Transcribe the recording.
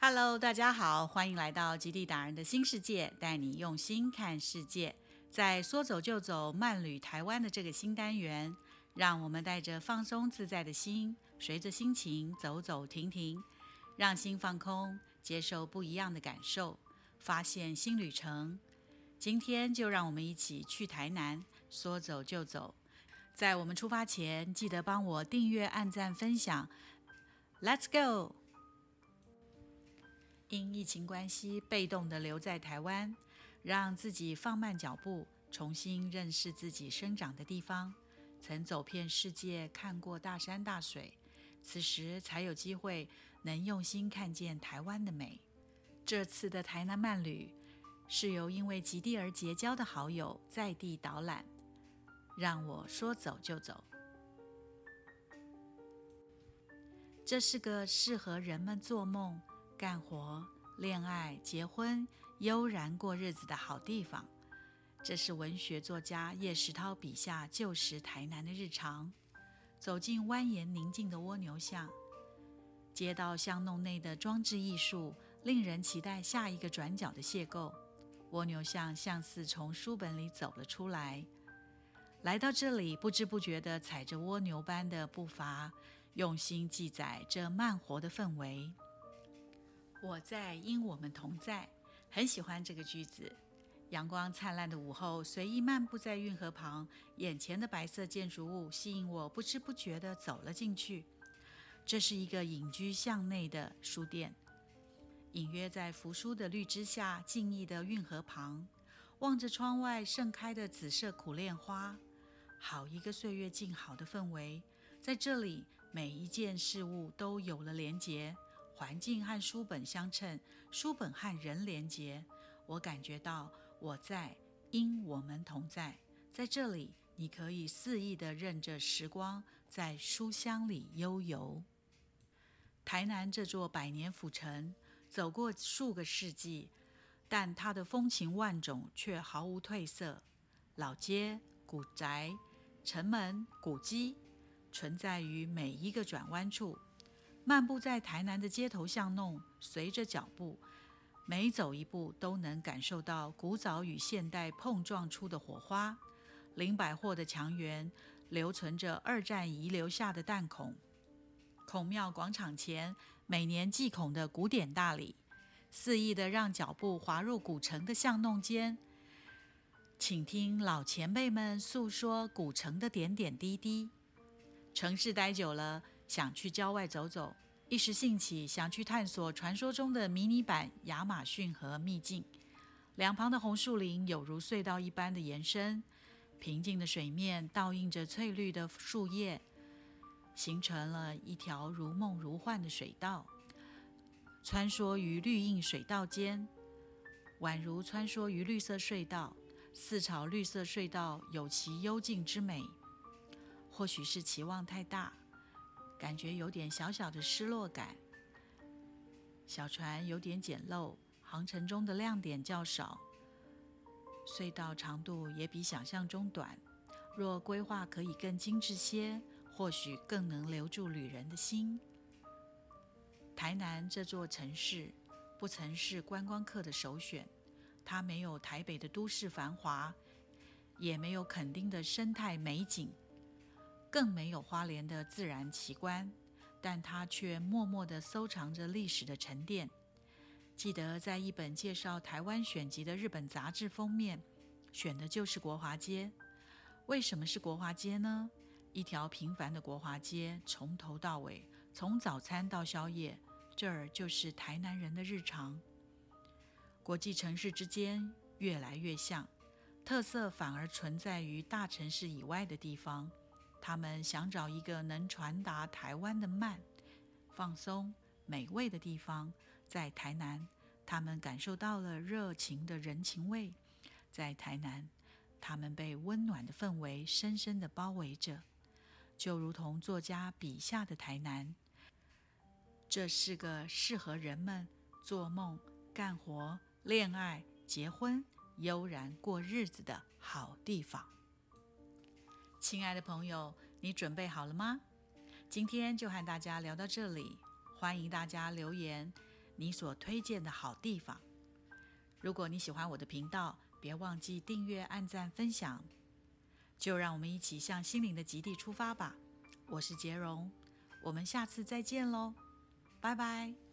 Hello，大家好，欢迎来到极地达人的新世界，带你用心看世界。在说走就走、慢旅台湾的这个新单元，让我们带着放松自在的心，随着心情走走停停，让心放空，接受不一样的感受，发现新旅程。今天就让我们一起去台南，说走就走。在我们出发前，记得帮我订阅、按赞、分享。Let's go！因疫情关系，被动的留在台湾，让自己放慢脚步，重新认识自己生长的地方。曾走遍世界，看过大山大水，此时才有机会能用心看见台湾的美。这次的台南漫旅。是由因为极地而结交的好友在地导览，让我说走就走。这是个适合人们做梦、干活、恋爱、结婚、悠然过日子的好地方。这是文学作家叶石涛笔下旧时台南的日常。走进蜿蜒宁静的蜗牛巷，街道巷弄内的装置艺术，令人期待下一个转角的邂逅。蜗牛像像似从书本里走了出来，来到这里，不知不觉地踩着蜗牛般的步伐，用心记载这慢活的氛围。我在，因我们同在，很喜欢这个句子。阳光灿烂的午后，随意漫步在运河旁，眼前的白色建筑物吸引我，不知不觉地走了进去。这是一个隐居巷内的书店。隐约在扶疏的绿枝下，静谧的运河旁，望着窗外盛开的紫色苦楝花，好一个岁月静好的氛围。在这里，每一件事物都有了连结，环境和书本相称，书本和人连结。我感觉到我在，因我们同在。在这里，你可以肆意地任着时光在书香里悠游。台南这座百年府城。走过数个世纪，但它的风情万种却毫无褪色。老街、古宅、城门、古迹，存在于每一个转弯处。漫步在台南的街头巷弄，随着脚步，每走一步都能感受到古早与现代碰撞出的火花。林百货的墙垣留存着二战遗留下的弹孔。孔庙广场前，每年祭孔的古典大礼，肆意的让脚步滑入古城的巷弄间，请听老前辈们诉说古城的点点滴滴。城市待久了，想去郊外走走，一时兴起想去探索传说中的迷你版亚马逊河秘境。两旁的红树林有如隧道一般的延伸，平静的水面倒映着翠绿的树叶。形成了一条如梦如幻的水道，穿梭于绿荫水道间，宛如穿梭于绿色隧道。四朝绿色隧道有其幽静之美。或许是期望太大，感觉有点小小的失落感。小船有点简陋，航程中的亮点较少，隧道长度也比想象中短。若规划可以更精致些。或许更能留住旅人的心。台南这座城市不曾是观光客的首选，它没有台北的都市繁华，也没有垦丁的生态美景，更没有花莲的自然奇观，但它却默默地收藏着历史的沉淀。记得在一本介绍台湾选集的日本杂志封面，选的就是国华街。为什么是国华街呢？一条平凡的国华街，从头到尾，从早餐到宵夜，这儿就是台南人的日常。国际城市之间越来越像，特色反而存在于大城市以外的地方。他们想找一个能传达台湾的慢、放松、美味的地方，在台南，他们感受到了热情的人情味。在台南，他们被温暖的氛围深深地包围着。就如同作家笔下的台南，这是个适合人们做梦、干活、恋爱、结婚、悠然过日子的好地方。亲爱的朋友，你准备好了吗？今天就和大家聊到这里，欢迎大家留言，你所推荐的好地方。如果你喜欢我的频道，别忘记订阅、按赞、分享。就让我们一起向心灵的极地出发吧！我是杰荣，我们下次再见喽，拜拜。